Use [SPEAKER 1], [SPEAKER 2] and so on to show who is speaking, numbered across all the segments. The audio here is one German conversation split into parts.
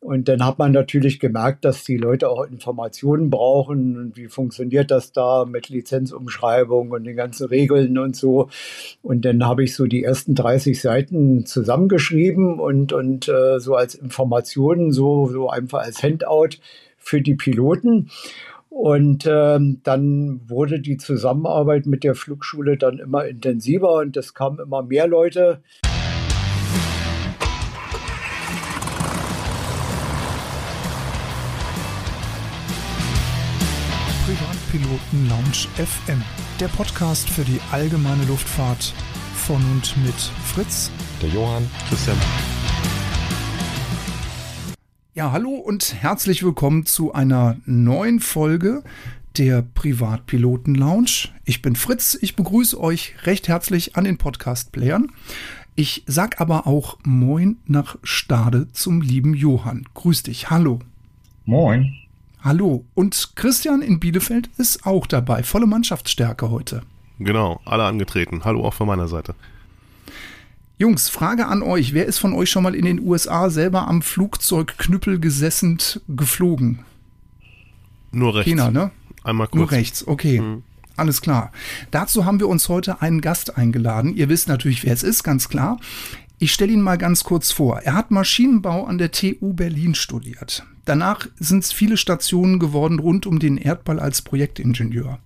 [SPEAKER 1] Und dann hat man natürlich gemerkt, dass die Leute auch Informationen brauchen. Und wie funktioniert das da mit Lizenzumschreibung und den ganzen Regeln und so. Und dann habe ich so die ersten 30 Seiten zusammengeschrieben und, und äh, so als Informationen, so, so einfach als Handout für die Piloten. Und ähm, dann wurde die Zusammenarbeit mit der Flugschule dann immer intensiver und es kamen immer mehr Leute.
[SPEAKER 2] Privatpiloten Lounge FM, der Podcast für die allgemeine Luftfahrt von und mit Fritz,
[SPEAKER 3] der Johann,
[SPEAKER 4] Christian.
[SPEAKER 2] Ja, hallo und herzlich willkommen zu einer neuen Folge der Privatpiloten Lounge. Ich bin Fritz, ich begrüße euch recht herzlich an den Podcast-Playern. Ich sag aber auch Moin nach Stade zum lieben Johann. Grüß dich, hallo.
[SPEAKER 4] Moin.
[SPEAKER 2] Hallo. Und Christian in Bielefeld ist auch dabei. Volle Mannschaftsstärke heute.
[SPEAKER 4] Genau, alle angetreten. Hallo auch von meiner Seite.
[SPEAKER 2] Jungs, Frage an euch. Wer ist von euch schon mal in den USA selber am Flugzeugknüppel gesessen geflogen?
[SPEAKER 4] Nur rechts.
[SPEAKER 2] Keiner, ne?
[SPEAKER 4] Einmal kurz.
[SPEAKER 2] Nur rechts, okay. Mhm. Alles klar. Dazu haben wir uns heute einen Gast eingeladen. Ihr wisst natürlich, wer es ist, ganz klar. Ich stelle ihn mal ganz kurz vor. Er hat Maschinenbau an der TU Berlin studiert. Danach sind es viele Stationen geworden rund um den Erdball als Projektingenieur.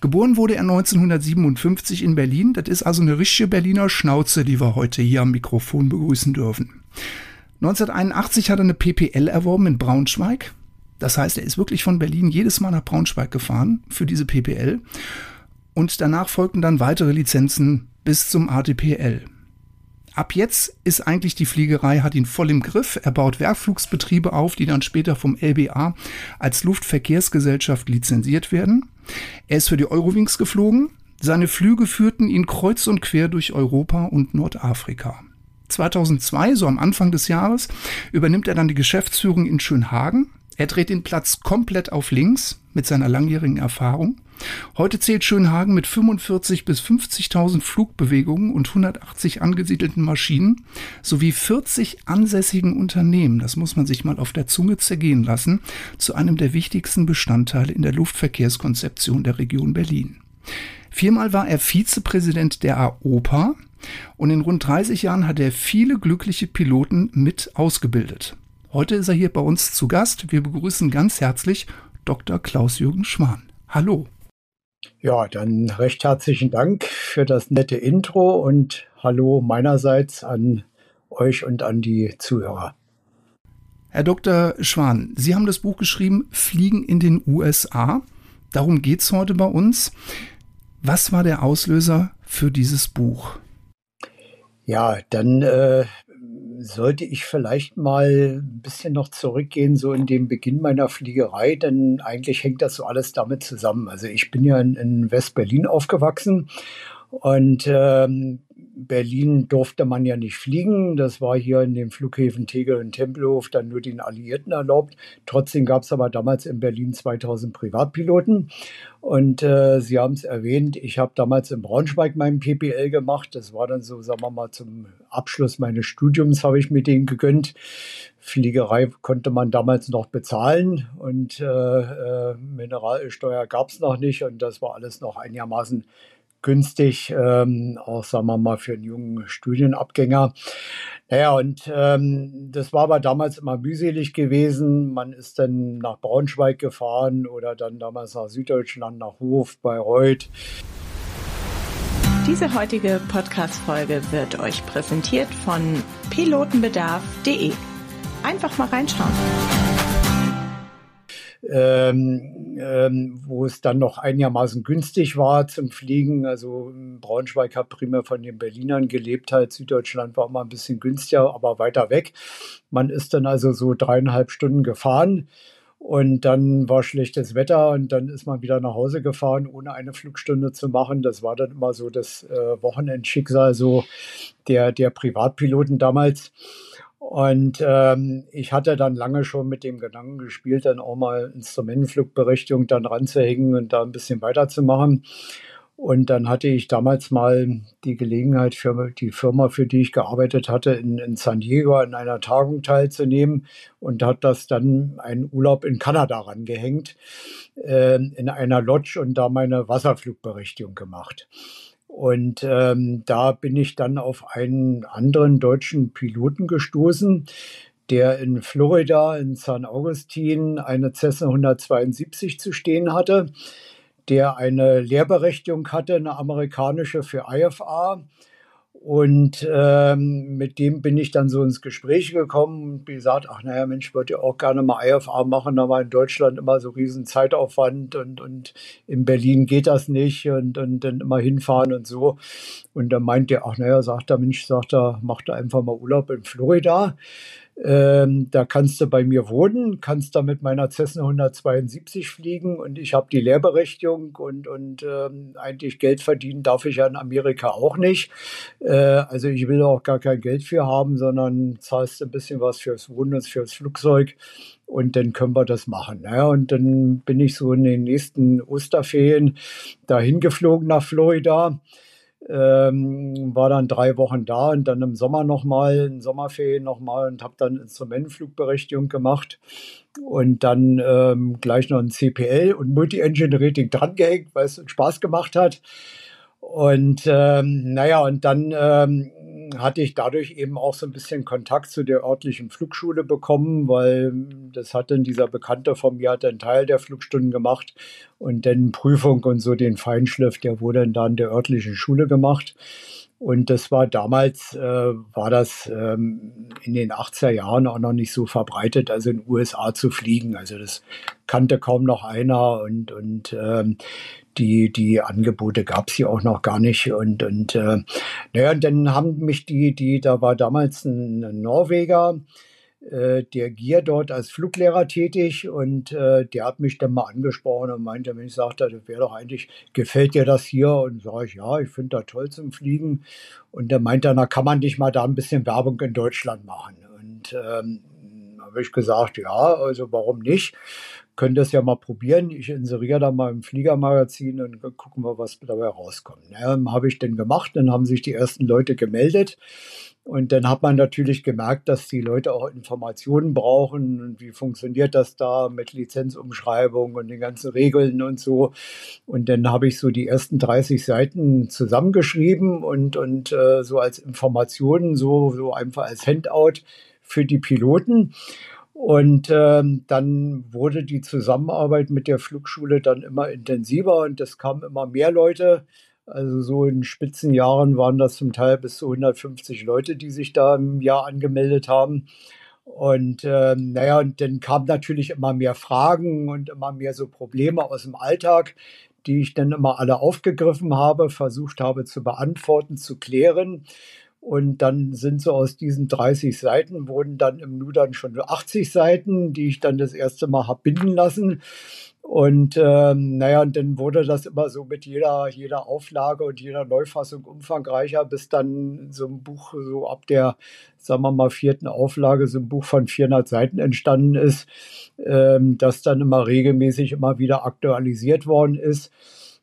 [SPEAKER 2] Geboren wurde er 1957 in Berlin. Das ist also eine richtige Berliner Schnauze, die wir heute hier am Mikrofon begrüßen dürfen. 1981 hat er eine PPL erworben in Braunschweig. Das heißt, er ist wirklich von Berlin jedes Mal nach Braunschweig gefahren für diese PPL. Und danach folgten dann weitere Lizenzen bis zum ATPL. Ab jetzt ist eigentlich die Fliegerei, hat ihn voll im Griff. Er baut Werkflugsbetriebe auf, die dann später vom LBA als Luftverkehrsgesellschaft lizenziert werden. Er ist für die Eurowings geflogen. Seine Flüge führten ihn kreuz und quer durch Europa und Nordafrika. 2002, so am Anfang des Jahres, übernimmt er dann die Geschäftsführung in Schönhagen. Er dreht den Platz komplett auf links mit seiner langjährigen Erfahrung. Heute zählt Schönhagen mit 45 bis 50.000 Flugbewegungen und 180 angesiedelten Maschinen sowie 40 ansässigen Unternehmen, das muss man sich mal auf der Zunge zergehen lassen, zu einem der wichtigsten Bestandteile in der Luftverkehrskonzeption der Region Berlin. Viermal war er Vizepräsident der AOPA und in rund 30 Jahren hat er viele glückliche Piloten mit ausgebildet. Heute ist er hier bei uns zu Gast. Wir begrüßen ganz herzlich Dr. Klaus-Jürgen Schwan. Hallo.
[SPEAKER 1] Ja, dann recht herzlichen Dank für das nette Intro und hallo meinerseits an euch und an die Zuhörer.
[SPEAKER 2] Herr Dr. Schwan, Sie haben das Buch geschrieben, Fliegen in den USA. Darum geht es heute bei uns. Was war der Auslöser für dieses Buch?
[SPEAKER 1] Ja, dann äh, sollte ich vielleicht mal ein bisschen noch zurückgehen, so in den Beginn meiner Fliegerei, denn eigentlich hängt das so alles damit zusammen. Also ich bin ja in, in West-Berlin aufgewachsen und ähm, Berlin durfte man ja nicht fliegen. Das war hier in den Flughäfen Tegel und Tempelhof dann nur den Alliierten erlaubt. Trotzdem gab es aber damals in Berlin 2000 Privatpiloten. Und äh, Sie haben es erwähnt, ich habe damals in Braunschweig meinen PPL gemacht. Das war dann so, sagen wir mal, zum Abschluss meines Studiums habe ich mir den gegönnt. Fliegerei konnte man damals noch bezahlen und äh, äh, Mineralsteuer gab es noch nicht und das war alles noch einigermaßen günstig, ähm, auch sagen wir mal für einen jungen Studienabgänger. Naja, und ähm, das war aber damals immer mühselig gewesen. Man ist dann nach Braunschweig gefahren oder dann damals nach Süddeutschland, nach Hof, Bayreuth.
[SPEAKER 5] Diese heutige Podcast-Folge wird euch präsentiert von pilotenbedarf.de. Einfach mal reinschauen
[SPEAKER 1] ähm, ähm, wo es dann noch einigermaßen günstig war zum Fliegen. Also Braunschweig hat primär von den Berlinern gelebt, halt Süddeutschland war immer ein bisschen günstiger, aber weiter weg. Man ist dann also so dreieinhalb Stunden gefahren. Und dann war schlechtes Wetter und dann ist man wieder nach Hause gefahren, ohne eine Flugstunde zu machen. Das war dann immer so das äh, Wochenendschicksal so der, der Privatpiloten damals. Und ähm, ich hatte dann lange schon mit dem Gedanken gespielt, dann auch mal Instrumentenflugberechtigung dann ranzuhängen und da ein bisschen weiterzumachen. Und dann hatte ich damals mal die Gelegenheit für die Firma, für die ich gearbeitet hatte, in, in San Diego an einer Tagung teilzunehmen und hat das dann einen Urlaub in Kanada rangehängt, äh, in einer Lodge und da meine Wasserflugberichtigung gemacht. Und ähm, da bin ich dann auf einen anderen deutschen Piloten gestoßen, der in Florida, in San Augustin, eine Cessna 172 zu stehen hatte der eine Lehrberechtigung hatte, eine amerikanische für IFA. Und ähm, mit dem bin ich dann so ins Gespräch gekommen und gesagt, ach naja, Mensch, ich würde ja auch gerne mal IFA machen, aber in Deutschland immer so riesen Zeitaufwand und, und in Berlin geht das nicht und, und dann immer hinfahren und so. Und dann meint er, ach naja, sagt der Mensch, sagt er, macht er einfach mal Urlaub in Florida. Ähm, da kannst du bei mir wohnen, kannst da mit meiner Cessna 172 fliegen und ich habe die Lehrberechtigung und, und ähm, eigentlich Geld verdienen darf ich ja in Amerika auch nicht. Äh, also ich will auch gar kein Geld für haben, sondern zahlst ein bisschen was fürs Wohnen und fürs Flugzeug und dann können wir das machen. Ja, und dann bin ich so in den nächsten Osterferien dahin geflogen nach Florida ähm, war dann drei Wochen da und dann im Sommer nochmal, in Sommerferien nochmal und habe dann Instrumentenflugberechtigung gemacht und dann ähm, gleich noch ein CPL und Multi-Engine-Rating drangehängt, weil es Spaß gemacht hat. Und ähm, naja, und dann ähm, hatte ich dadurch eben auch so ein bisschen Kontakt zu der örtlichen Flugschule bekommen, weil das hat dann dieser Bekannte von mir hat einen Teil der Flugstunden gemacht und dann Prüfung und so den Feinschliff, der wurde dann in der örtlichen Schule gemacht. Und das war damals, äh, war das ähm, in den 80er Jahren auch noch nicht so verbreitet, also in den USA zu fliegen. Also das kannte kaum noch einer und, und ähm, die, die Angebote gab es hier auch noch gar nicht. Und, und äh, naja, und dann haben mich die, die, da war damals ein Norweger, äh, der Gier dort als Fluglehrer tätig und äh, der hat mich dann mal angesprochen und meinte, wenn ich sagte, das wäre doch eigentlich, gefällt dir das hier? Und sage ich, ja, ich finde das toll zum Fliegen. Und der meinte, na kann man nicht mal da ein bisschen Werbung in Deutschland machen. Und ähm, habe ich gesagt, ja, also warum nicht? Könnt das ja mal probieren. Ich inseriere da mal im Fliegermagazin und gucken wir, was dabei rauskommt. Ja, habe ich denn gemacht, dann haben sich die ersten Leute gemeldet. Und dann hat man natürlich gemerkt, dass die Leute auch Informationen brauchen. Und wie funktioniert das da mit Lizenzumschreibung und den ganzen Regeln und so. Und dann habe ich so die ersten 30 Seiten zusammengeschrieben und, und äh, so als Informationen, so, so einfach als Handout für die Piloten. Und ähm, dann wurde die Zusammenarbeit mit der Flugschule dann immer intensiver und es kamen immer mehr Leute. Also so in Spitzenjahren waren das zum Teil bis zu 150 Leute, die sich da im Jahr angemeldet haben. Und ähm, naja, und dann kamen natürlich immer mehr Fragen und immer mehr so Probleme aus dem Alltag, die ich dann immer alle aufgegriffen habe, versucht habe zu beantworten, zu klären. Und dann sind so aus diesen 30 Seiten, wurden dann im Nu dann schon 80 Seiten, die ich dann das erste Mal habe binden lassen. Und ähm, naja, und dann wurde das immer so mit jeder, jeder Auflage und jeder Neufassung umfangreicher, bis dann so ein Buch so ab der, sagen wir mal, vierten Auflage, so ein Buch von 400 Seiten entstanden ist, ähm, das dann immer regelmäßig immer wieder aktualisiert worden ist.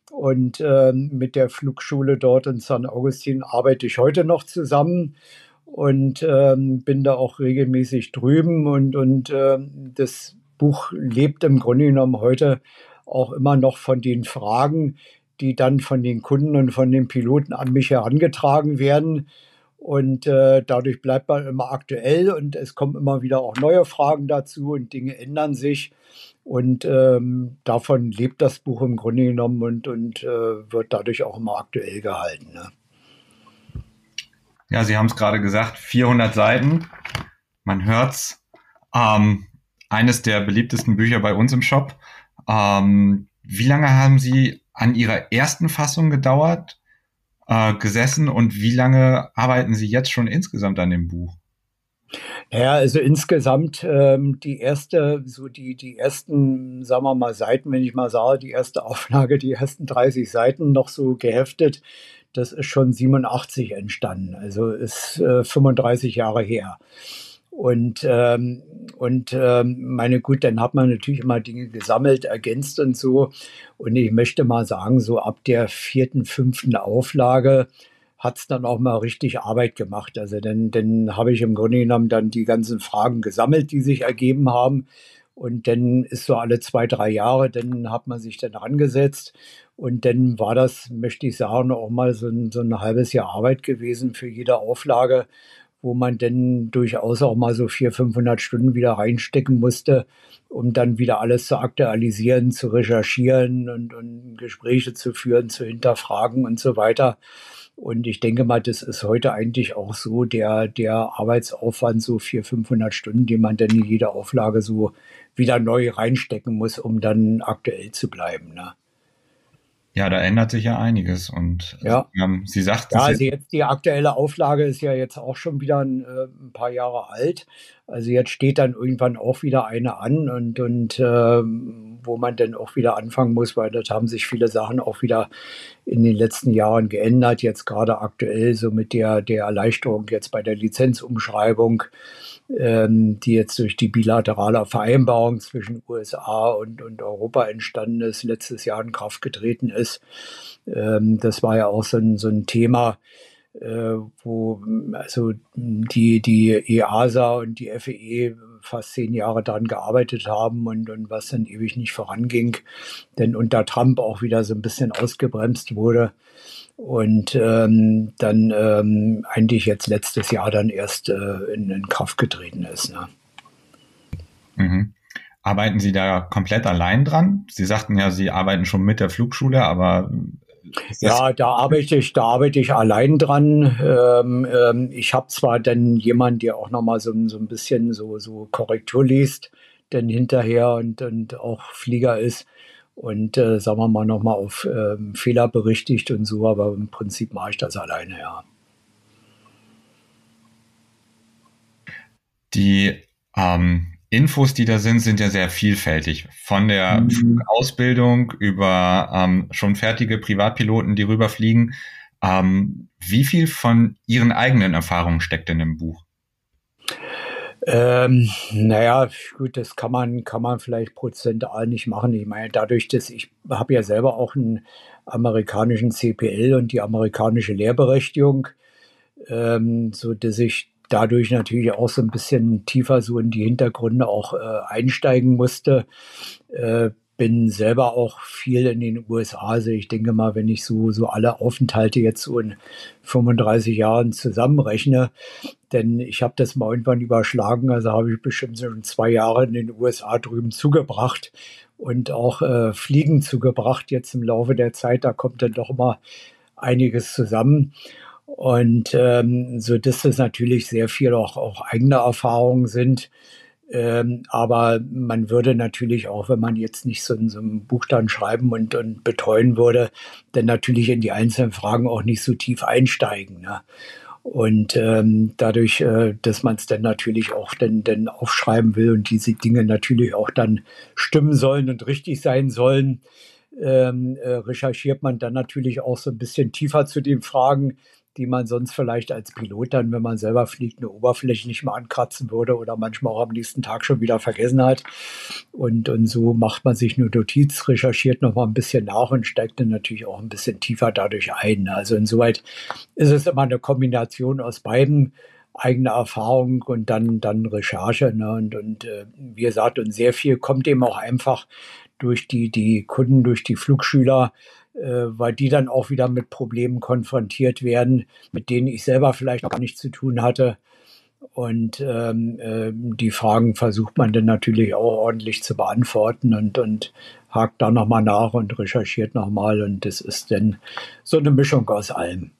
[SPEAKER 1] Und ähm, mit der Flugschule dort in San Augustin arbeite ich heute noch zusammen und ähm, bin da auch regelmäßig drüben und, und ähm, das Buch lebt im Grunde genommen heute auch immer noch von den Fragen, die dann von den Kunden und von den Piloten an mich herangetragen werden. Und äh, dadurch bleibt man immer aktuell und es kommen immer wieder auch neue Fragen dazu und Dinge ändern sich. Und ähm, davon lebt das Buch im Grunde genommen und, und äh, wird dadurch auch immer aktuell gehalten. Ne?
[SPEAKER 3] Ja, Sie haben es gerade gesagt, 400 Seiten. Man hört's. Ähm, eines der beliebtesten Bücher bei uns im Shop. Ähm, wie lange haben Sie an Ihrer ersten Fassung gedauert, äh, gesessen und wie lange arbeiten Sie jetzt schon insgesamt an dem Buch?
[SPEAKER 1] Ja, also insgesamt ähm, die erste, so die, die ersten, sagen wir mal, Seiten, wenn ich mal sage, die erste Auflage, die ersten 30 Seiten noch so geheftet, das ist schon 87 entstanden, also ist äh, 35 Jahre her. Und, ähm, und ähm, meine gut, dann hat man natürlich immer Dinge gesammelt, ergänzt und so. Und ich möchte mal sagen, so ab der vierten, fünften Auflage hat es dann auch mal richtig Arbeit gemacht. Also dann, dann habe ich im Grunde genommen dann die ganzen Fragen gesammelt, die sich ergeben haben. Und dann ist so alle zwei, drei Jahre, dann hat man sich dann rangesetzt. Und dann war das, möchte ich sagen, auch mal so ein, so ein halbes Jahr Arbeit gewesen für jede Auflage wo man dann durchaus auch mal so 400, 500 Stunden wieder reinstecken musste, um dann wieder alles zu aktualisieren, zu recherchieren und, und Gespräche zu führen, zu hinterfragen und so weiter. Und ich denke mal, das ist heute eigentlich auch so der, der Arbeitsaufwand, so 400, 500 Stunden, die man dann in jede Auflage so wieder neu reinstecken muss, um dann aktuell zu bleiben. Ne?
[SPEAKER 3] Ja, da ändert sich ja einiges. Und
[SPEAKER 1] ja.
[SPEAKER 3] Ähm, Sie sagten.
[SPEAKER 1] Ja, also jetzt die aktuelle Auflage ist ja jetzt auch schon wieder ein, äh, ein, paar Jahre alt. Also jetzt steht dann irgendwann auch wieder eine an und, und äh, wo man dann auch wieder anfangen muss, weil dort haben sich viele Sachen auch wieder in den letzten Jahren geändert. Jetzt gerade aktuell so mit der, der Erleichterung jetzt bei der Lizenzumschreibung ähm, die jetzt durch die bilaterale Vereinbarung zwischen USA und, und Europa entstanden ist, letztes Jahr in Kraft getreten ist. Ähm, das war ja auch so ein, so ein Thema, wo also die, die EASA und die FEE e fast zehn Jahre daran gearbeitet haben und, und was dann ewig nicht voranging, denn unter Trump auch wieder so ein bisschen ausgebremst wurde und ähm, dann ähm, eigentlich jetzt letztes Jahr dann erst äh, in, in, Kraft getreten ist. Ne?
[SPEAKER 3] Mhm. Arbeiten Sie da komplett allein dran? Sie sagten ja, Sie arbeiten schon mit der Flugschule, aber
[SPEAKER 1] ja, da arbeite ich, da arbeite ich allein dran. Ähm, ähm, ich habe zwar dann jemanden, der auch nochmal so, so ein bisschen so, so Korrektur liest, denn hinterher und, und auch Flieger ist und äh, sagen wir mal nochmal auf ähm, Fehler berichtigt und so, aber im Prinzip mache ich das alleine, ja.
[SPEAKER 3] Die ähm, Infos, die da sind, sind ja sehr vielfältig. Von der mhm. Ausbildung über ähm, schon fertige Privatpiloten, die rüberfliegen. Ähm, wie viel von Ihren eigenen Erfahrungen steckt denn im Buch?
[SPEAKER 1] Ähm, naja, gut, das kann man, kann man vielleicht prozentual nicht machen. Ich meine, dadurch, dass ich habe ja selber auch einen amerikanischen CPL und die amerikanische Lehrberechtigung, ähm, so dass ich dadurch natürlich auch so ein bisschen tiefer so in die Hintergründe auch äh, einsteigen musste. Äh, bin selber auch viel in den USA. Also ich denke mal, wenn ich so, so alle Aufenthalte jetzt so in 35 Jahren zusammenrechne, denn ich habe das mal irgendwann überschlagen, also habe ich bestimmt schon zwei Jahre in den USA drüben zugebracht und auch äh, Fliegen zugebracht jetzt im Laufe der Zeit. Da kommt dann doch immer einiges zusammen. Und ähm, so dass das natürlich sehr viel auch, auch eigene Erfahrungen sind. Ähm, aber man würde natürlich auch, wenn man jetzt nicht so, so ein Buch dann schreiben und, und betreuen würde, dann natürlich in die einzelnen Fragen auch nicht so tief einsteigen. Ne? Und ähm, dadurch, äh, dass man es dann natürlich auch dann, dann aufschreiben will und diese Dinge natürlich auch dann stimmen sollen und richtig sein sollen, ähm, äh, recherchiert man dann natürlich auch so ein bisschen tiefer zu den Fragen, die man sonst vielleicht als Pilot dann, wenn man selber fliegt, eine Oberfläche nicht mal ankratzen würde oder manchmal auch am nächsten Tag schon wieder vergessen hat. Und, und so macht man sich eine Notiz, recherchiert noch mal ein bisschen nach und steigt dann natürlich auch ein bisschen tiefer dadurch ein. Also insoweit ist es immer eine Kombination aus beiden eigene Erfahrung und dann, dann Recherche. Ne? Und, und äh, wie gesagt, und sehr viel kommt eben auch einfach durch die, die Kunden, durch die Flugschüler, weil die dann auch wieder mit Problemen konfrontiert werden, mit denen ich selber vielleicht gar nichts zu tun hatte. Und ähm, äh, die Fragen versucht man dann natürlich auch ordentlich zu beantworten und, und hakt da nochmal nach und recherchiert nochmal. Und das ist dann so eine Mischung aus allem.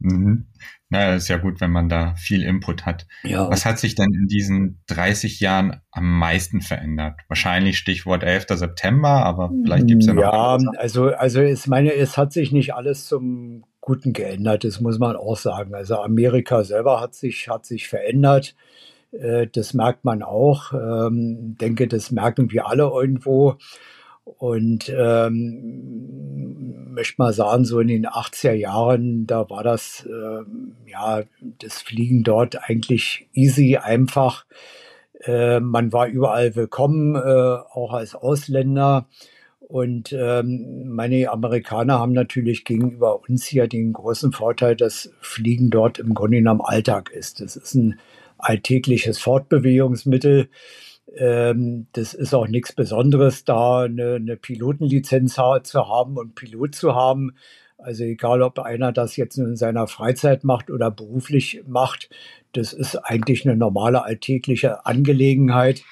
[SPEAKER 3] Mhm. Na, ist ja gut, wenn man da viel Input hat. Ja. Was hat sich denn in diesen 30 Jahren am meisten verändert? Wahrscheinlich Stichwort 11. September, aber vielleicht gibt es ja noch.
[SPEAKER 1] Ja, also, also ich meine, es hat sich nicht alles zum Guten geändert, das muss man auch sagen. Also Amerika selber hat sich, hat sich verändert. Äh, das merkt man auch. Ich ähm, denke, das merken wir alle irgendwo. Und ähm, möchte mal sagen, so in den 80er Jahren, da war das, äh, ja, das Fliegen dort eigentlich easy, einfach. Äh, man war überall willkommen, äh, auch als Ausländer. Und ähm, meine Amerikaner haben natürlich gegenüber uns hier den großen Vorteil, dass Fliegen dort im Grunde genommen Alltag ist. Das ist ein alltägliches Fortbewegungsmittel. Ähm, das ist auch nichts Besonderes, da eine, eine Pilotenlizenz zu haben und Pilot zu haben. Also egal, ob einer das jetzt in seiner Freizeit macht oder beruflich macht, das ist eigentlich eine normale alltägliche Angelegenheit.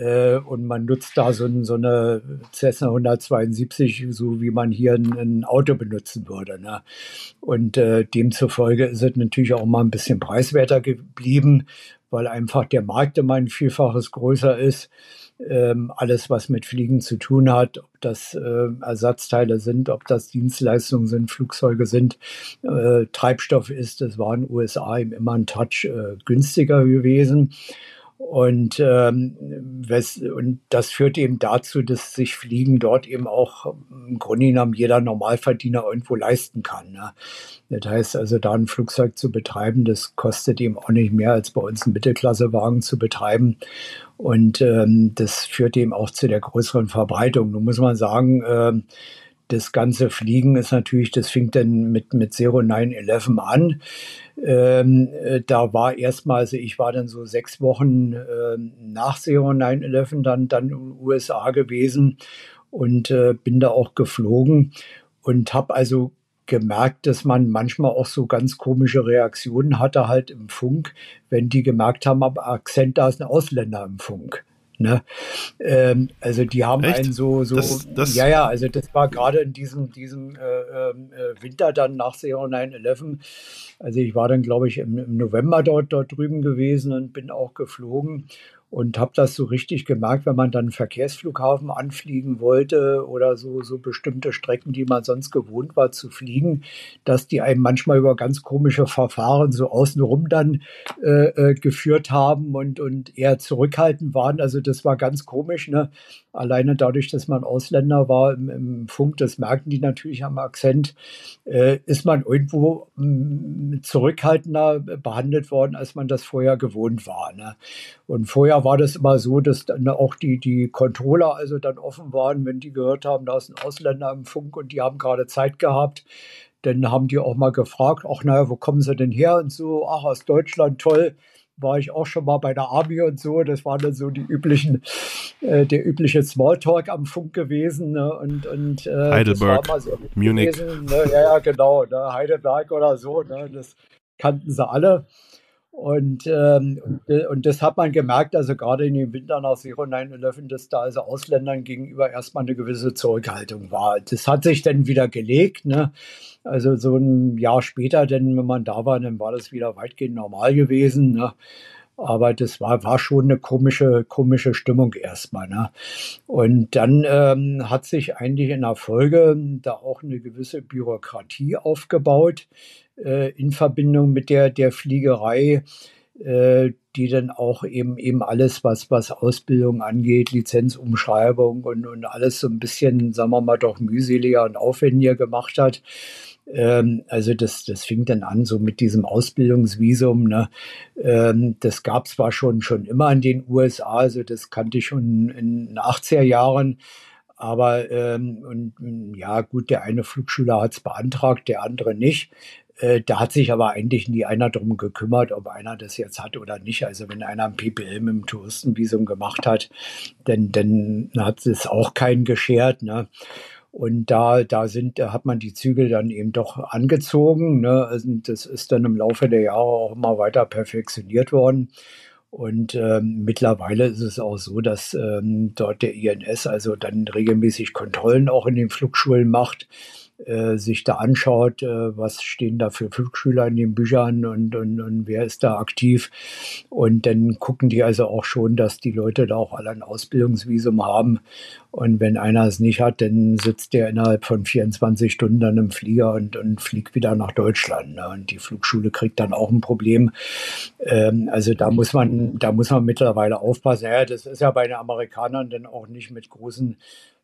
[SPEAKER 1] Äh, und man nutzt da so, so, eine Cessna 172, so wie man hier ein, ein Auto benutzen würde. Ne? Und äh, demzufolge ist es natürlich auch mal ein bisschen preiswerter geblieben, weil einfach der Markt immer ein Vielfaches größer ist. Ähm, alles, was mit Fliegen zu tun hat, ob das äh, Ersatzteile sind, ob das Dienstleistungen sind, Flugzeuge sind, äh, Treibstoff ist, das war in den USA immer ein Touch äh, günstiger gewesen. Und, ähm, und das führt eben dazu, dass sich Fliegen dort eben auch im Grunde genommen jeder Normalverdiener irgendwo leisten kann. Ne? Das heißt also, da ein Flugzeug zu betreiben, das kostet eben auch nicht mehr als bei uns ein Mittelklassewagen zu betreiben. Und ähm, das führt eben auch zu der größeren Verbreitung. Nun muss man sagen, ähm, das ganze Fliegen ist natürlich, das fing dann mit, mit Zero 911 an. Ähm, äh, da war erstmal, also ich war dann so sechs Wochen äh, nach Zero 911 dann, dann in den USA gewesen und äh, bin da auch geflogen und habe also gemerkt, dass man manchmal auch so ganz komische Reaktionen hatte halt im Funk, wenn die gemerkt haben, am Akzent, da ist ein Ausländer im Funk. Ne? Ähm, also die haben Echt? einen so, so das, das ja, ja, also das war gerade in diesem, diesem äh, ähm, äh, Winter dann nach Zero 9-11. Also ich war dann, glaube ich, im, im November dort, dort drüben gewesen und bin auch geflogen und habe das so richtig gemerkt, wenn man dann einen Verkehrsflughafen anfliegen wollte oder so, so bestimmte Strecken, die man sonst gewohnt war zu fliegen, dass die einem manchmal über ganz komische Verfahren so außenrum dann äh, äh, geführt haben und, und eher zurückhaltend waren. Also das war ganz komisch. Ne? Alleine dadurch, dass man Ausländer war im, im Funk, das merken die natürlich am Akzent, äh, ist man irgendwo mh, mm, zurückhaltender behandelt worden, als man das vorher gewohnt war. Ne? Und vorher war das immer so, dass dann auch die, die Controller also dann offen waren, wenn die gehört haben, da ist ein Ausländer im Funk und die haben gerade Zeit gehabt. Dann haben die auch mal gefragt, ach naja, wo kommen sie denn her und so, ach aus Deutschland, toll war ich auch schon mal bei der Army und so. Das waren dann so die üblichen, äh, der übliche Smalltalk am Funk gewesen. Ne? Und, und
[SPEAKER 4] äh, Heidelberg, so Munich.
[SPEAKER 1] Gewesen, ne? Ja, ja, genau. Ne? Heidelberg oder so. Ne? Das kannten sie alle. Und, ähm, und, das hat man gemerkt, also gerade in dem Winter nach 0911, dass da also Ausländern gegenüber erstmal eine gewisse Zurückhaltung war. Das hat sich dann wieder gelegt. Ne? Also so ein Jahr später, denn wenn man da war, dann war das wieder weitgehend normal gewesen. Ne? Aber das war, war schon eine komische, komische Stimmung erstmal. Ne? Und dann ähm, hat sich eigentlich in der Folge da auch eine gewisse Bürokratie aufgebaut äh, in Verbindung mit der, der Fliegerei, äh, die dann auch eben eben alles, was, was Ausbildung angeht, Lizenzumschreibung und, und alles so ein bisschen, sagen wir mal, doch mühseliger und aufwendiger gemacht hat. Ähm, also das, das fing dann an so mit diesem Ausbildungsvisum. Ne? Ähm, das gab es zwar schon, schon immer in den USA, also das kannte ich schon in den 80er Jahren. Aber ähm, und, ja, gut, der eine Flugschüler hat es beantragt, der andere nicht. Äh, da hat sich aber eigentlich nie einer darum gekümmert, ob einer das jetzt hat oder nicht. Also wenn einer ein PPL mit dem Touristenvisum gemacht hat, dann, dann hat es auch keinen geschert. Ne? Und da, da sind, da hat man die Zügel dann eben doch angezogen. Ne? Also das ist dann im Laufe der Jahre auch immer weiter perfektioniert worden. Und ähm, mittlerweile ist es auch so, dass ähm, dort der INS also dann regelmäßig Kontrollen auch in den Flugschulen macht äh, sich da anschaut, äh, was stehen da für Flugschüler in den Büchern und, und, und wer ist da aktiv. Und dann gucken die also auch schon, dass die Leute da auch alle ein Ausbildungsvisum haben. Und wenn einer es nicht hat, dann sitzt der innerhalb von 24 Stunden dann im Flieger und, und fliegt wieder nach Deutschland. Ne? Und die Flugschule kriegt dann auch ein Problem. Ähm, also da muss man, da muss man mittlerweile aufpassen. Ja, das ist ja bei den Amerikanern dann auch nicht mit großen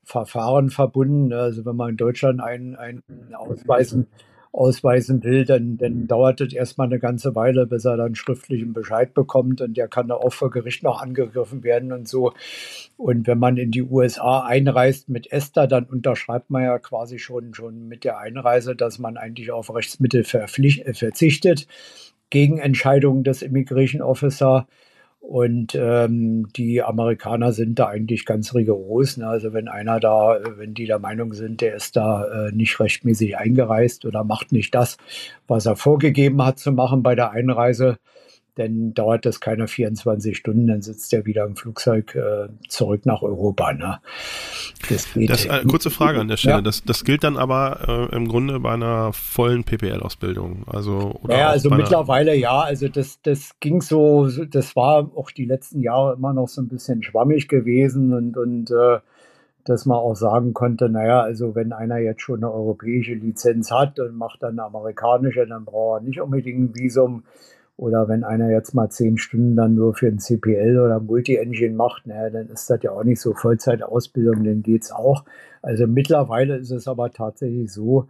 [SPEAKER 1] Verfahren verbunden. Also wenn man in Deutschland einen, einen ausweisen, ausweisen will, dann, dann dauert es erstmal eine ganze Weile, bis er dann schriftlichen Bescheid bekommt und der kann da auch vor Gericht noch angegriffen werden und so. Und wenn man in die USA einreist mit ESTA, dann unterschreibt man ja quasi schon, schon mit der Einreise, dass man eigentlich auf Rechtsmittel verzichtet gegen Entscheidungen des Immigration Officer. Und ähm, die Amerikaner sind da eigentlich ganz rigoros. Ne? Also wenn einer da, wenn die der Meinung sind, der ist da äh, nicht rechtmäßig eingereist oder macht nicht das, was er vorgegeben hat zu machen bei der Einreise, dann dauert das keine 24 Stunden, dann sitzt er wieder im Flugzeug äh, zurück nach Europa. Ne?
[SPEAKER 4] Das geht. Das, äh, kurze Frage an der Stelle. Ja. Das, das gilt dann aber äh, im Grunde bei einer vollen PPL-Ausbildung. Also,
[SPEAKER 1] oder ja, also mittlerweile ja. Also das, das ging so, das war auch die letzten Jahre immer noch so ein bisschen schwammig gewesen und, und äh, dass man auch sagen konnte, naja, also wenn einer jetzt schon eine europäische Lizenz hat und macht dann eine amerikanische, dann braucht er nicht unbedingt ein Visum. Oder wenn einer jetzt mal zehn Stunden dann nur für ein CPL oder Multi-Engine macht, naja, dann ist das ja auch nicht so Vollzeitausbildung, dann geht es auch. Also mittlerweile ist es aber tatsächlich so,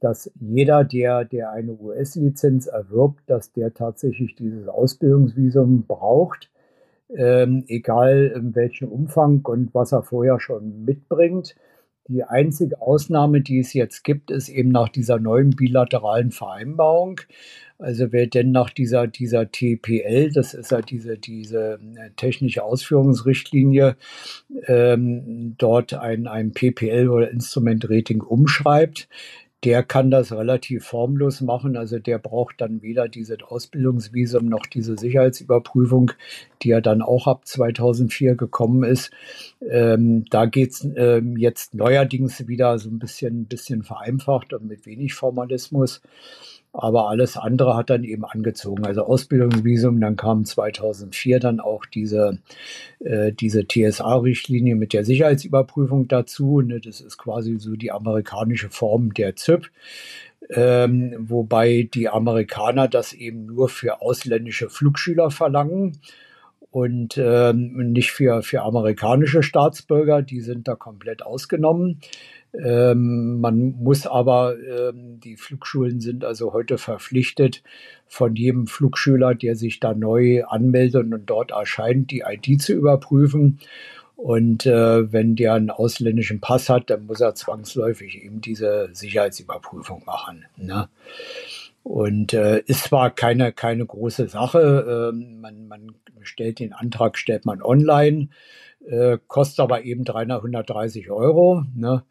[SPEAKER 1] dass jeder, der, der eine US-Lizenz erwirbt, dass der tatsächlich dieses Ausbildungsvisum braucht, ähm, egal in welchem Umfang und was er vorher schon mitbringt. Die einzige Ausnahme, die es jetzt gibt, ist eben nach dieser neuen bilateralen Vereinbarung. Also wer denn nach dieser, dieser TPL, das ist ja diese, diese äh, technische Ausführungsrichtlinie, ähm, dort ein, ein PPL oder Instrument-Rating umschreibt, der kann das relativ formlos machen. Also der braucht dann weder dieses Ausbildungsvisum noch diese Sicherheitsüberprüfung, die ja dann auch ab 2004 gekommen ist. Ähm, da geht's ähm, jetzt neuerdings wieder so ein bisschen, bisschen vereinfacht und mit wenig Formalismus. Aber alles andere hat dann eben angezogen. Also Ausbildungsvisum, dann kam 2004 dann auch diese, äh, diese TSA-Richtlinie mit der Sicherheitsüberprüfung dazu. Ne? Das ist quasi so die amerikanische Form der ZIP. Ähm, wobei die Amerikaner das eben nur für ausländische Flugschüler verlangen und ähm, nicht für, für amerikanische Staatsbürger. Die sind da komplett ausgenommen. Ähm, man muss aber, ähm, die Flugschulen sind also heute verpflichtet, von jedem Flugschüler, der sich da neu anmeldet und dort erscheint, die ID zu überprüfen. Und äh, wenn der einen ausländischen Pass hat, dann muss er zwangsläufig eben diese Sicherheitsüberprüfung machen. Ne? Und äh, ist zwar keine, keine große Sache, äh, man, man stellt den Antrag, stellt man online, äh, kostet aber eben 330 Euro. Ne?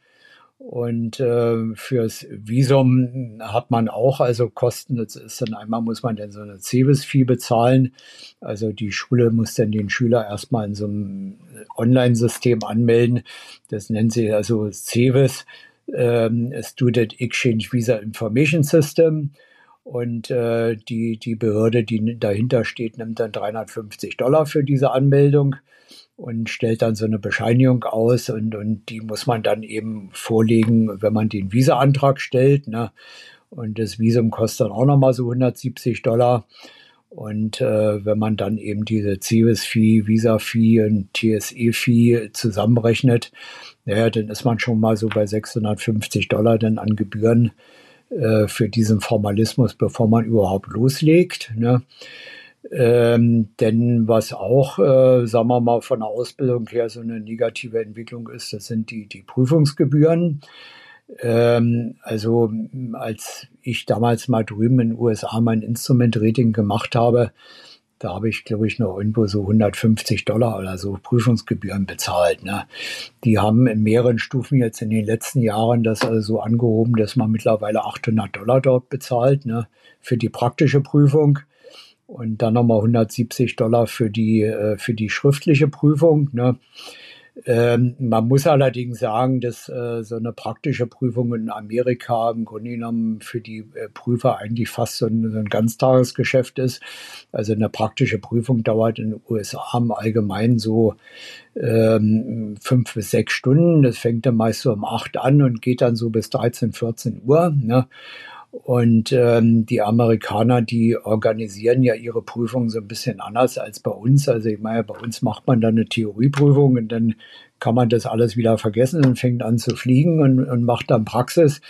[SPEAKER 1] Und äh, fürs Visum hat man auch also Kosten. Das ist dann einmal muss man dann so eine Cebis-Fee bezahlen. Also die Schule muss dann den Schüler erstmal in so einem Online-System anmelden. Das nennen sie also Cebis, ähm, Student Exchange Visa Information System. Und äh, die, die Behörde, die dahinter steht, nimmt dann 350 Dollar für diese Anmeldung und stellt dann so eine Bescheinigung aus und, und die muss man dann eben vorlegen, wenn man den Visa-Antrag stellt. Ne? Und das Visum kostet dann auch nochmal so 170 Dollar. Und äh, wenn man dann eben diese CIVIS-Fee, Visa-Fee und TSE-Fee zusammenrechnet, naja, dann ist man schon mal so bei 650 Dollar dann an Gebühren äh, für diesen Formalismus, bevor man überhaupt loslegt. Ne? Ähm, denn was auch, äh, sagen wir mal, von der Ausbildung her so eine negative Entwicklung ist, das sind die, die Prüfungsgebühren. Ähm, also als ich damals mal drüben in den USA mein Instrument-Rating gemacht habe, da habe ich, glaube ich, noch irgendwo so 150 Dollar oder so Prüfungsgebühren bezahlt. Ne? Die haben in mehreren Stufen jetzt in den letzten Jahren das also so angehoben, dass man mittlerweile 800 Dollar dort bezahlt ne? für die praktische Prüfung und dann nochmal 170 Dollar für die, äh, für die schriftliche Prüfung. Ne? Ähm, man muss allerdings sagen, dass äh, so eine praktische Prüfung in Amerika im Grunde genommen für die äh, Prüfer eigentlich fast so ein, so ein, Ganztagesgeschäft ist. Also eine praktische Prüfung dauert in den USA im Allgemeinen so ähm, fünf bis sechs Stunden. Das fängt dann meist so um acht an und geht dann so bis 13, 14 Uhr. Ne? Und ähm, die Amerikaner, die organisieren ja ihre Prüfungen so ein bisschen anders als bei uns. Also ich meine, bei uns macht man dann eine Theorieprüfung und dann kann man das alles wieder vergessen und fängt an zu fliegen und, und macht dann Praxis.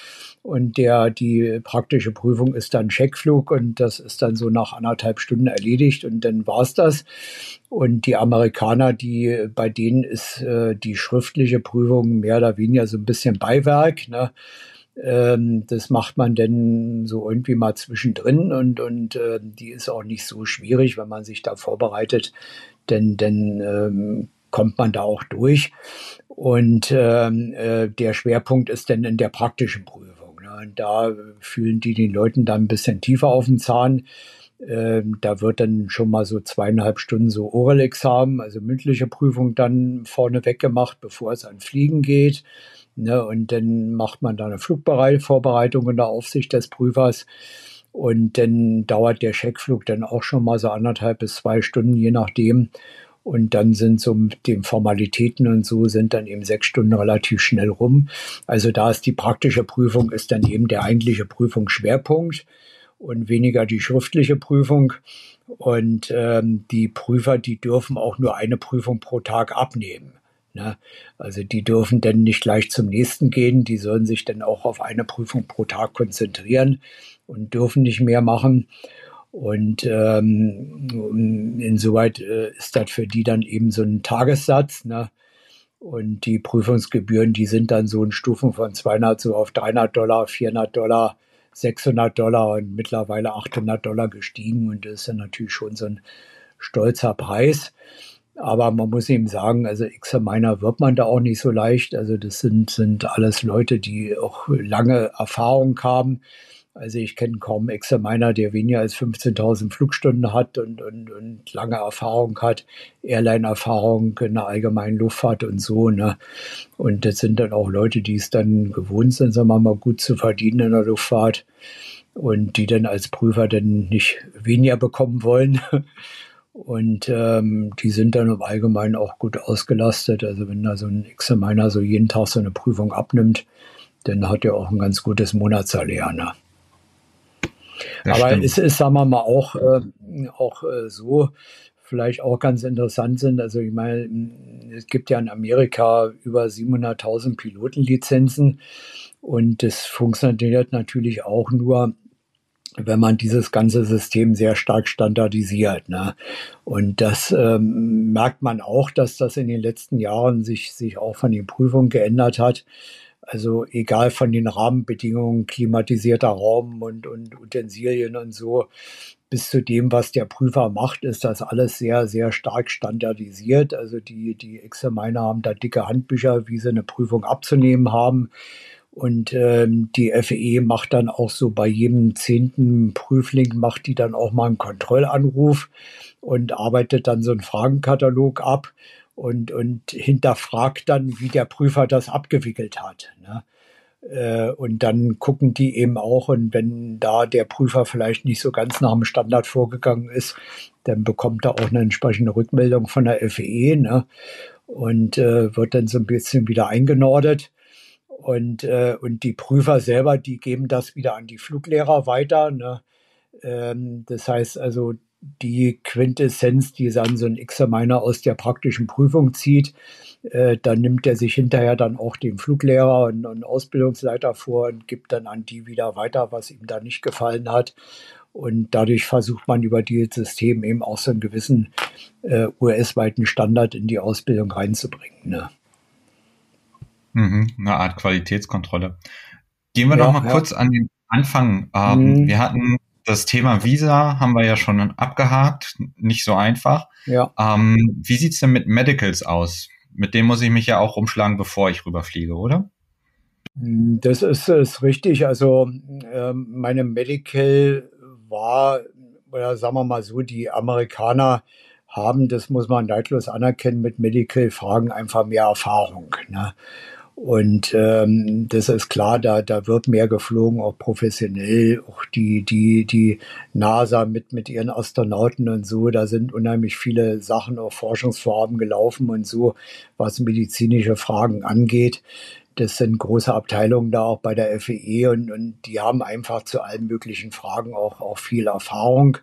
[SPEAKER 1] Und der, die praktische Prüfung ist dann Checkflug und das ist dann so nach anderthalb Stunden erledigt und dann war's das. Und die Amerikaner, die, bei denen ist äh, die schriftliche Prüfung mehr oder weniger so ein bisschen Beiwerk. Ne? Ähm, das macht man denn so irgendwie mal zwischendrin und, und äh, die ist auch nicht so schwierig, wenn man sich da vorbereitet, denn, denn ähm, kommt man da auch durch. Und ähm, äh, der Schwerpunkt ist dann in der praktischen Prüfung. Ne? Und da fühlen die den Leuten dann ein bisschen tiefer auf den Zahn. Ähm, da wird dann schon mal so zweieinhalb Stunden so Oral-Examen, also mündliche Prüfung dann vorneweg gemacht, bevor es an Fliegen geht. Ne, und dann macht man da eine Flugvorbereitung unter Aufsicht des Prüfers. Und dann dauert der Checkflug dann auch schon mal so anderthalb bis zwei Stunden, je nachdem. Und dann sind so mit den Formalitäten und so sind dann eben sechs Stunden relativ schnell rum. Also da ist die praktische Prüfung, ist dann eben der eigentliche Prüfungsschwerpunkt und weniger die schriftliche Prüfung. Und ähm, die Prüfer, die dürfen auch nur eine Prüfung pro Tag abnehmen. Ne? Also die dürfen dann nicht gleich zum nächsten gehen, die sollen sich dann auch auf eine Prüfung pro Tag konzentrieren und dürfen nicht mehr machen. Und ähm, insoweit äh, ist das für die dann eben so ein Tagessatz. Ne? Und die Prüfungsgebühren, die sind dann so in Stufen von 200 so auf 300 Dollar, 400 Dollar, 600 Dollar und mittlerweile 800 Dollar gestiegen. Und das ist dann natürlich schon so ein stolzer Preis. Aber man muss eben sagen, also Examiner wird man da auch nicht so leicht. Also das sind, sind alles Leute, die auch lange Erfahrung haben. Also ich kenne kaum Examiner, der weniger als 15.000 Flugstunden hat und, und, und lange Erfahrung hat, Airline-Erfahrung in der allgemeinen Luftfahrt und so. Ne? Und das sind dann auch Leute, die es dann gewohnt sind, sagen wir mal, gut zu verdienen in der Luftfahrt und die dann als Prüfer dann nicht weniger bekommen wollen. Und ähm, die sind dann im Allgemeinen auch gut ausgelastet. Also wenn da so ein Examiner so jeden Tag so eine Prüfung abnimmt, dann hat er auch ein ganz gutes Monatssalär. Ne? Aber stimmt. es ist, sagen wir mal, auch, äh, auch äh, so, vielleicht auch ganz interessant sind. Also ich meine, es gibt ja in Amerika über 700.000 Pilotenlizenzen und das funktioniert natürlich auch nur, wenn man dieses ganze System sehr stark standardisiert. Ne? Und das ähm, merkt man auch, dass das in den letzten Jahren sich, sich auch von den Prüfungen geändert hat. Also egal von den Rahmenbedingungen, klimatisierter Raum und, und Utensilien und so, bis zu dem, was der Prüfer macht, ist das alles sehr, sehr stark standardisiert. Also die, die Examiner haben da dicke Handbücher, wie sie eine Prüfung abzunehmen haben. Und ähm, die FE macht dann auch so bei jedem zehnten Prüfling, macht die dann auch mal einen Kontrollanruf und arbeitet dann so einen Fragenkatalog ab und, und hinterfragt dann, wie der Prüfer das abgewickelt hat. Ne? Äh, und dann gucken die eben auch, und wenn da der Prüfer vielleicht nicht so ganz nach dem Standard vorgegangen ist, dann bekommt er auch eine entsprechende Rückmeldung von der FE ne? und äh, wird dann so ein bisschen wieder eingenordet. Und, äh, und die Prüfer selber, die geben das wieder an die Fluglehrer weiter. Ne? Ähm, das heißt also, die Quintessenz, die dann so ein Examiner aus der praktischen Prüfung zieht, äh, dann nimmt er sich hinterher dann auch den Fluglehrer und, und Ausbildungsleiter vor und gibt dann an die wieder weiter, was ihm da nicht gefallen hat. Und dadurch versucht man über dieses System eben auch so einen gewissen äh, US-weiten Standard in die Ausbildung reinzubringen. Ne?
[SPEAKER 3] Mhm, eine Art Qualitätskontrolle. Gehen wir ja, doch mal ja. kurz an den Anfang. Ähm, mhm. Wir hatten das Thema Visa, haben wir ja schon abgehakt, nicht so einfach. Ja. Ähm, wie sieht's denn mit Medicals aus? Mit dem muss ich mich ja auch umschlagen, bevor ich rüberfliege, oder?
[SPEAKER 1] Das ist, ist richtig. Also ähm, meine Medical war, oder sagen wir mal so, die Amerikaner haben, das muss man neidlos anerkennen, mit Medical-Fragen einfach mehr Erfahrung. Ne? Und ähm, das ist klar, da, da wird mehr geflogen, auch professionell. Auch die, die, die NASA mit, mit ihren Astronauten und so, da sind unheimlich viele Sachen, auch Forschungsvorhaben gelaufen und so, was medizinische Fragen angeht. Das sind große Abteilungen da auch bei der FEE e und, und die haben einfach zu allen möglichen Fragen auch, auch viel Erfahrung.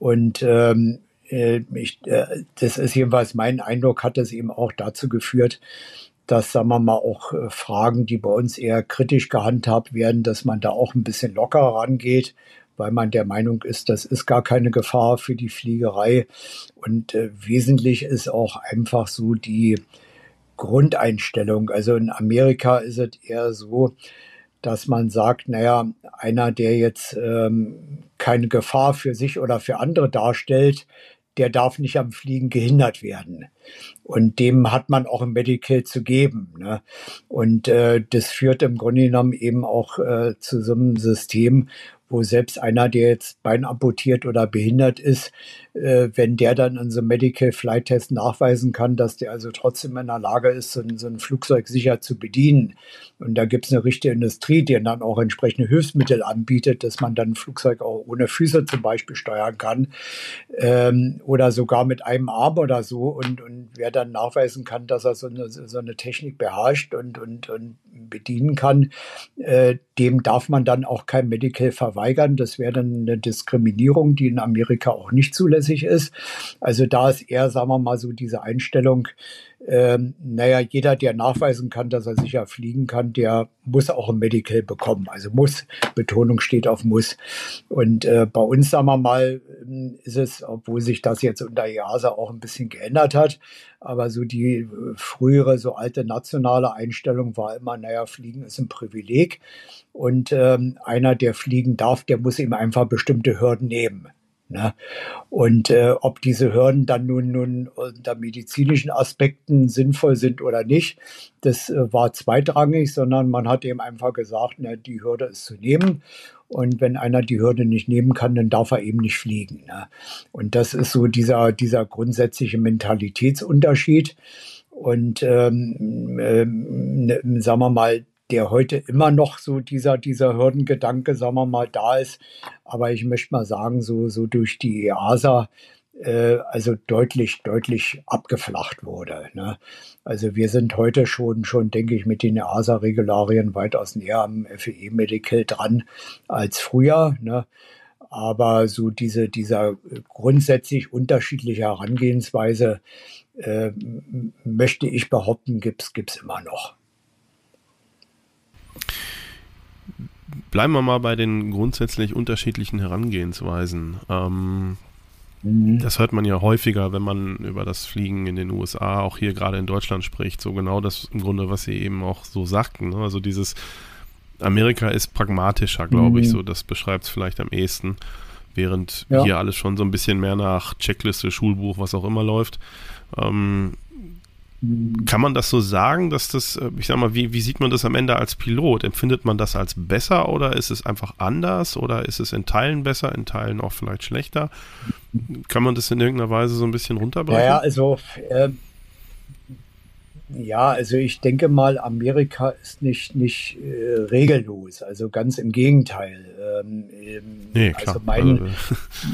[SPEAKER 1] Und ähm, äh, ich, äh, das ist jedenfalls mein Eindruck, hat das eben auch dazu geführt, dass, sagen wir mal, auch äh, Fragen, die bei uns eher kritisch gehandhabt werden, dass man da auch ein bisschen lockerer rangeht, weil man der Meinung ist, das ist gar keine Gefahr für die Fliegerei. Und äh, wesentlich ist auch einfach so die Grundeinstellung. Also in Amerika ist es eher so, dass man sagt, naja, einer, der jetzt ähm, keine Gefahr für sich oder für andere darstellt, der darf nicht am Fliegen gehindert werden. Und dem hat man auch ein Medical zu geben. Ne? Und äh, das führt im Grunde genommen eben auch äh, zu so einem System, wo selbst einer, der jetzt Bein amputiert oder behindert ist, äh, wenn der dann in so einem Medical Flight Test nachweisen kann, dass der also trotzdem in der Lage ist, so ein, so ein Flugzeug sicher zu bedienen. Und da gibt es eine richtige Industrie, die dann auch entsprechende Hilfsmittel anbietet, dass man dann ein Flugzeug auch ohne Füße zum Beispiel steuern kann ähm, oder sogar mit einem Arm oder so. Und, und wer dann nachweisen kann, dass er so eine, so eine Technik beherrscht und, und, und bedienen kann, äh, dem darf man dann auch kein Medical verweigern. Das wäre dann eine Diskriminierung, die in Amerika auch nicht zulässig ist. Also da ist eher, sagen wir mal, so diese Einstellung, ähm, naja, jeder, der nachweisen kann, dass er sicher fliegen kann, der muss auch ein Medical bekommen. Also muss, Betonung steht auf muss. Und äh, bei uns, sagen wir mal, ähm, ist es, obwohl sich das jetzt unter EASA auch ein bisschen geändert hat, aber so die äh, frühere, so alte nationale Einstellung war immer, naja, Fliegen ist ein Privileg. Und ähm, einer, der fliegen darf, der muss eben einfach bestimmte Hürden nehmen. Ne? Und äh, ob diese Hürden dann nun, nun unter medizinischen Aspekten sinnvoll sind oder nicht, das äh, war zweitrangig, sondern man hat eben einfach gesagt, ne, die Hürde ist zu nehmen. Und wenn einer die Hürde nicht nehmen kann, dann darf er eben nicht fliegen. Ne? Und das ist so dieser, dieser grundsätzliche Mentalitätsunterschied. Und ähm, ähm, ne, sagen wir mal, der heute immer noch so dieser, dieser Hürdengedanke, sagen wir mal, da ist. Aber ich möchte mal sagen, so, so durch die EASA, äh, also deutlich, deutlich abgeflacht wurde. Ne? Also wir sind heute schon, schon, denke ich, mit den EASA-Regularien weitaus näher am FEE-Medical dran als früher. Ne? Aber so diese, dieser grundsätzlich unterschiedliche Herangehensweise, äh, möchte ich behaupten, gibt es immer noch.
[SPEAKER 4] Bleiben wir mal bei den grundsätzlich unterschiedlichen Herangehensweisen. Ähm, mhm. Das hört man ja häufiger, wenn man über das Fliegen in den USA, auch hier gerade in Deutschland spricht. So genau das im Grunde, was Sie eben auch so sagten. Ne? Also dieses Amerika ist pragmatischer, glaube mhm. ich, so das beschreibt es vielleicht am ehesten. Während ja. hier alles schon so ein bisschen mehr nach Checkliste, Schulbuch, was auch immer läuft. Ähm, kann man das so sagen, dass das, äh, ich sag mal, wie, wie sieht man das am Ende als Pilot? Empfindet man das als besser oder ist es einfach anders oder ist es in Teilen besser, in Teilen auch vielleicht schlechter? Kann man das in irgendeiner Weise so ein bisschen runterbrechen?
[SPEAKER 1] Ja, also, äh, ja, also ich denke mal, Amerika ist nicht, nicht äh, regellos, also ganz im Gegenteil. Ähm, nee, klar. Also mein,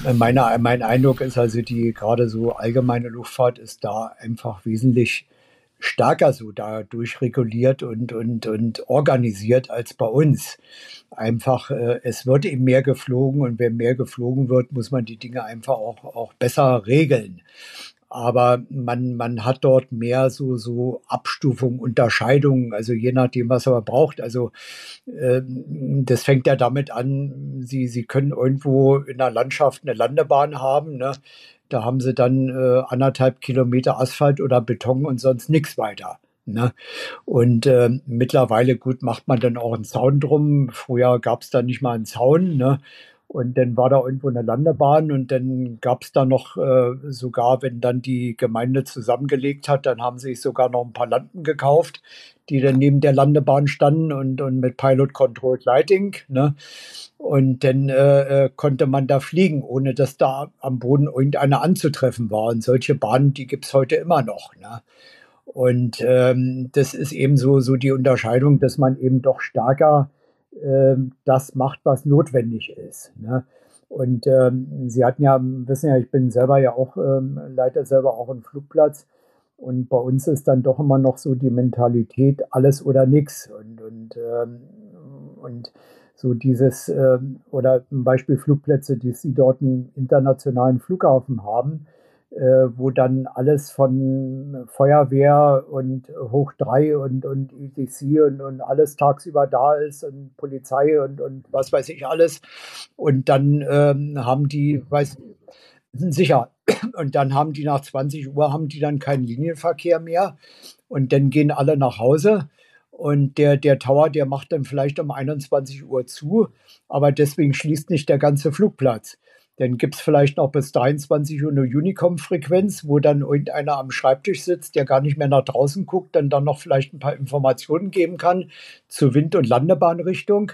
[SPEAKER 1] also, meine, mein Eindruck ist also, die gerade so allgemeine Luftfahrt ist da einfach wesentlich stärker so dadurch reguliert und, und, und organisiert als bei uns. Einfach, äh, es wird eben mehr geflogen und wenn mehr geflogen wird, muss man die Dinge einfach auch, auch besser regeln. Aber man, man hat dort mehr so, so Abstufungen, Unterscheidungen, also je nachdem, was man braucht. Also äh, das fängt ja damit an, Sie, Sie können irgendwo in der Landschaft eine Landebahn haben. Ne? Da haben sie dann äh, anderthalb Kilometer Asphalt oder Beton und sonst nichts weiter. Ne? Und äh, mittlerweile, gut, macht man dann auch einen Zaun drum. Früher gab es da nicht mal einen Zaun. Ne? Und dann war da irgendwo eine Landebahn und dann gab es da noch äh, sogar, wenn dann die Gemeinde zusammengelegt hat, dann haben sie sich sogar noch ein paar Landen gekauft, die dann neben der Landebahn standen und, und mit Pilot Controlled Lighting. Ne? Und dann äh, äh, konnte man da fliegen, ohne dass da am Boden irgendeiner anzutreffen war. Und solche Bahnen, die gibt es heute immer noch. Ne? Und ähm, das ist eben so, so die Unterscheidung, dass man eben doch stärker das macht, was notwendig ist. Ne? Und ähm, Sie hatten ja, wissen ja, ich bin selber ja auch, ähm, leite selber auch einen Flugplatz. Und bei uns ist dann doch immer noch so die Mentalität, alles oder nichts. Und, und, ähm, und so dieses, ähm, oder zum Beispiel Flugplätze, die Sie dort einen internationalen Flughafen haben, wo dann alles von Feuerwehr und Hoch 3 und, und ETC und, und alles tagsüber da ist und Polizei und, und was weiß ich alles. Und dann ähm, haben die, weiß, sicher, und dann haben die nach 20 Uhr haben die dann keinen Linienverkehr mehr und dann gehen alle nach Hause. Und der, der Tower, der macht dann vielleicht um 21 Uhr zu, aber deswegen schließt nicht der ganze Flugplatz. Dann gibt es vielleicht noch bis 23 Uhr eine Unicom-Frequenz, wo dann irgendeiner am Schreibtisch sitzt, der gar nicht mehr nach draußen guckt, dann dann noch vielleicht ein paar Informationen geben kann zur Wind- und Landebahnrichtung.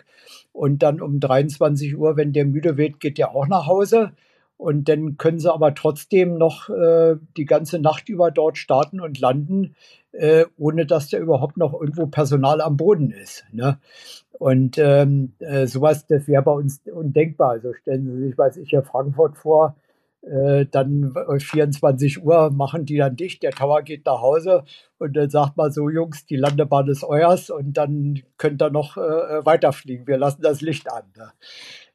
[SPEAKER 1] Und dann um 23 Uhr, wenn der müde wird, geht der auch nach Hause. Und dann können sie aber trotzdem noch äh, die ganze Nacht über dort starten und landen, äh, ohne dass da überhaupt noch irgendwo Personal am Boden ist. Ne? Und ähm, äh, sowas, das wäre bei uns undenkbar. Also stellen Sie sich, weiß ich, ja Frankfurt vor, äh, dann 24 Uhr machen die dann dicht, der Tower geht nach Hause und dann sagt man so, Jungs, die Landebahn ist euers und dann könnt ihr noch äh, weiterfliegen. Wir lassen das Licht an. Ne?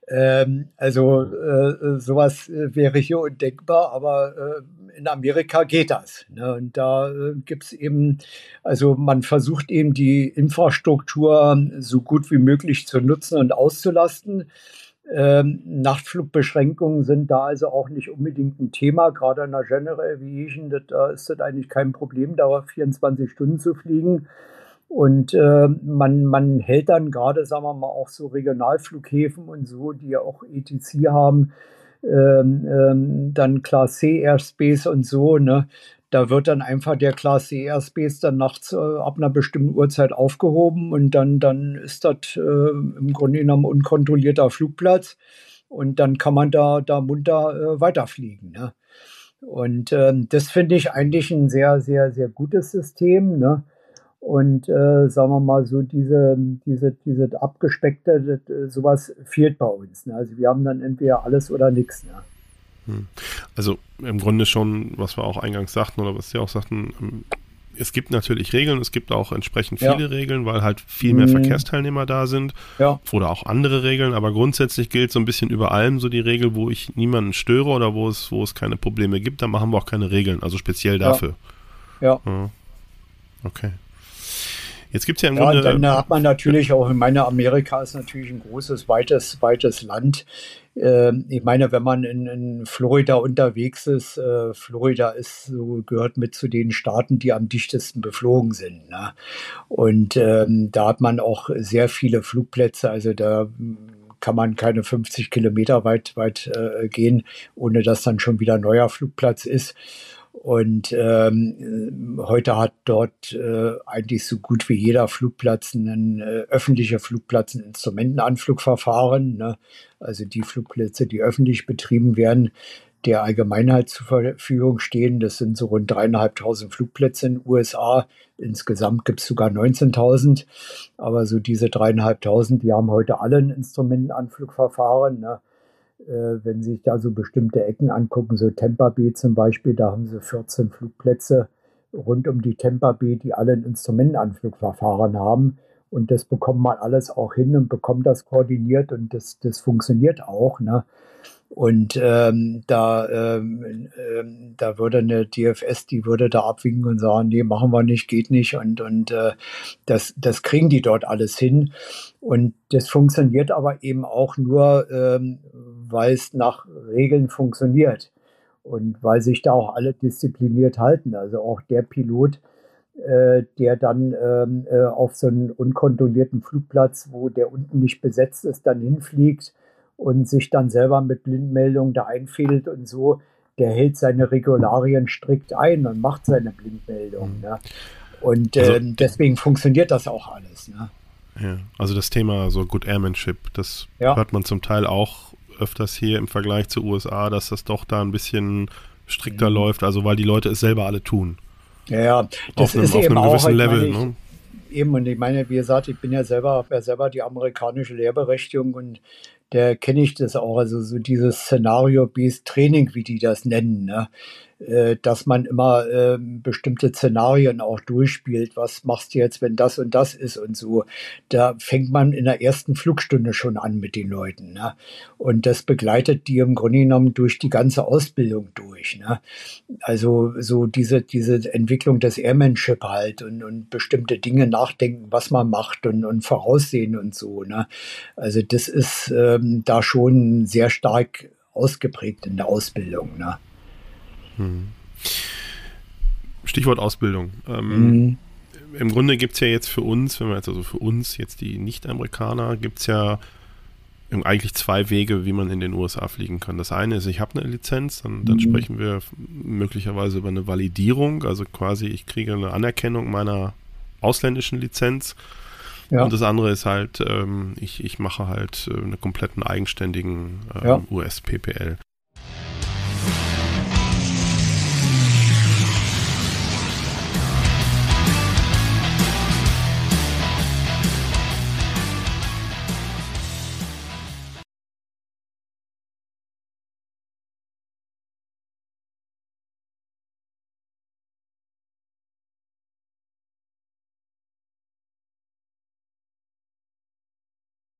[SPEAKER 1] Ähm, also äh, sowas äh, wäre hier undenkbar, aber äh, in Amerika geht das. Ne? Und da äh, gibt es eben, also man versucht eben die Infrastruktur so gut wie möglich zu nutzen und auszulasten. Ähm, Nachtflugbeschränkungen sind da also auch nicht unbedingt ein Thema, gerade in der General Aviation, da ist das eigentlich kein Problem, da 24 Stunden zu fliegen. Und äh, man, man hält dann gerade, sagen wir mal, auch so Regionalflughäfen und so, die ja auch ETC haben, ähm, ähm, dann Class C Airspace und so, ne? Da wird dann einfach der Class C Airspace dann nachts äh, ab einer bestimmten Uhrzeit aufgehoben und dann, dann ist das äh, im Grunde genommen unkontrollierter Flugplatz und dann kann man da, da munter äh, weiterfliegen. Ne? Und ähm, das finde ich eigentlich ein sehr, sehr, sehr gutes System. Ne? Und äh, sagen wir mal so, diese, diese, diese abgespeckte, das, äh, sowas fehlt bei uns. Ne? Also wir haben dann entweder alles oder nichts. Ne?
[SPEAKER 4] Hm. Also im Grunde schon, was wir auch eingangs sagten oder was Sie auch sagten, ähm, es gibt natürlich Regeln, es gibt auch entsprechend viele ja. Regeln, weil halt viel mehr mhm. Verkehrsteilnehmer da sind ja. oder auch andere Regeln, aber grundsätzlich gilt so ein bisschen über allem so die Regel, wo ich niemanden störe oder wo es, wo es keine Probleme gibt, dann machen wir auch keine Regeln, also speziell dafür.
[SPEAKER 1] Ja. ja.
[SPEAKER 4] Okay. Jetzt gibt es ja im
[SPEAKER 1] ja,
[SPEAKER 4] Grunde.
[SPEAKER 1] Dann hat man natürlich auch, ich meine, Amerika ist natürlich ein großes, weites, weites Land. Ähm, ich meine, wenn man in, in Florida unterwegs ist, äh, Florida ist so, gehört mit zu den Staaten, die am dichtesten beflogen sind. Ne? Und ähm, da hat man auch sehr viele Flugplätze. Also da kann man keine 50 Kilometer weit, weit äh, gehen, ohne dass dann schon wieder ein neuer Flugplatz ist. Und ähm, heute hat dort äh, eigentlich so gut wie jeder Flugplatz, ein äh, öffentlicher Flugplatz, ein Instrumentenanflugverfahren. Ne? Also die Flugplätze, die öffentlich betrieben werden, der Allgemeinheit zur Verfügung stehen. Das sind so rund dreieinhalbtausend Flugplätze in den USA. Insgesamt gibt es sogar 19.000. Aber so diese dreieinhalbtausend, die haben heute alle ein Instrumentenanflugverfahren. Ne? Äh, wenn Sie sich da so bestimmte Ecken angucken, so Tampa Bay zum Beispiel, da haben sie 14 Flugplätze rund um die Tampa Bay, die alle ein Instrumentenanflugverfahren haben. Und das bekommt man alles auch hin und bekommt das koordiniert und das, das funktioniert auch. Ne? Und ähm, da, ähm, ähm, da würde eine DFS, die würde da abwinken und sagen, nee, machen wir nicht, geht nicht. Und, und äh, das, das kriegen die dort alles hin. Und das funktioniert aber eben auch nur, ähm, weil es nach Regeln funktioniert. Und weil sich da auch alle diszipliniert halten. Also auch der Pilot, äh, der dann ähm, äh, auf so einen unkontrollierten Flugplatz, wo der unten nicht besetzt ist, dann hinfliegt und sich dann selber mit Blindmeldung da einfädelt und so, der hält seine Regularien strikt ein und macht seine Blindmeldung. Mhm. Ne? Und also, deswegen funktioniert das auch alles. Ne?
[SPEAKER 4] Ja, also das Thema so Good Airmanship, das ja. hört man zum Teil auch öfters hier im Vergleich zu USA, dass das doch da ein bisschen strikter mhm. läuft, also weil die Leute es selber alle tun.
[SPEAKER 1] Ja, ja. das einem, ist eben auch,
[SPEAKER 4] Level. Ich, ne?
[SPEAKER 1] Eben, und ich meine, wie gesagt, ich bin ja selber, habe ja selber die amerikanische Lehrberechtigung und der kenne ich das auch, also so dieses Szenario-Based Training, wie die das nennen. Ne? Äh, dass man immer äh, bestimmte Szenarien auch durchspielt. Was machst du jetzt, wenn das und das ist und so. Da fängt man in der ersten Flugstunde schon an mit den Leuten. Ne? Und das begleitet die im Grunde genommen durch die ganze Ausbildung durch. Ne? Also so diese, diese Entwicklung des Airmanship halt und, und bestimmte Dinge nachdenken, was man macht und, und voraussehen und so. Ne? Also das ist ähm, da schon sehr stark ausgeprägt in der Ausbildung. Ne?
[SPEAKER 4] Hm. Stichwort Ausbildung. Ähm, mhm. Im Grunde gibt es ja jetzt für uns, wenn wir jetzt also für uns, jetzt die Nicht-Amerikaner, gibt es ja eigentlich zwei Wege, wie man in den USA fliegen kann. Das eine ist, ich habe eine Lizenz, dann, dann mhm. sprechen wir möglicherweise über eine Validierung, also quasi ich kriege eine Anerkennung meiner ausländischen Lizenz. Ja. Und das andere ist halt, ähm, ich, ich mache halt äh, einen kompletten eigenständigen äh, ja. US-PPL.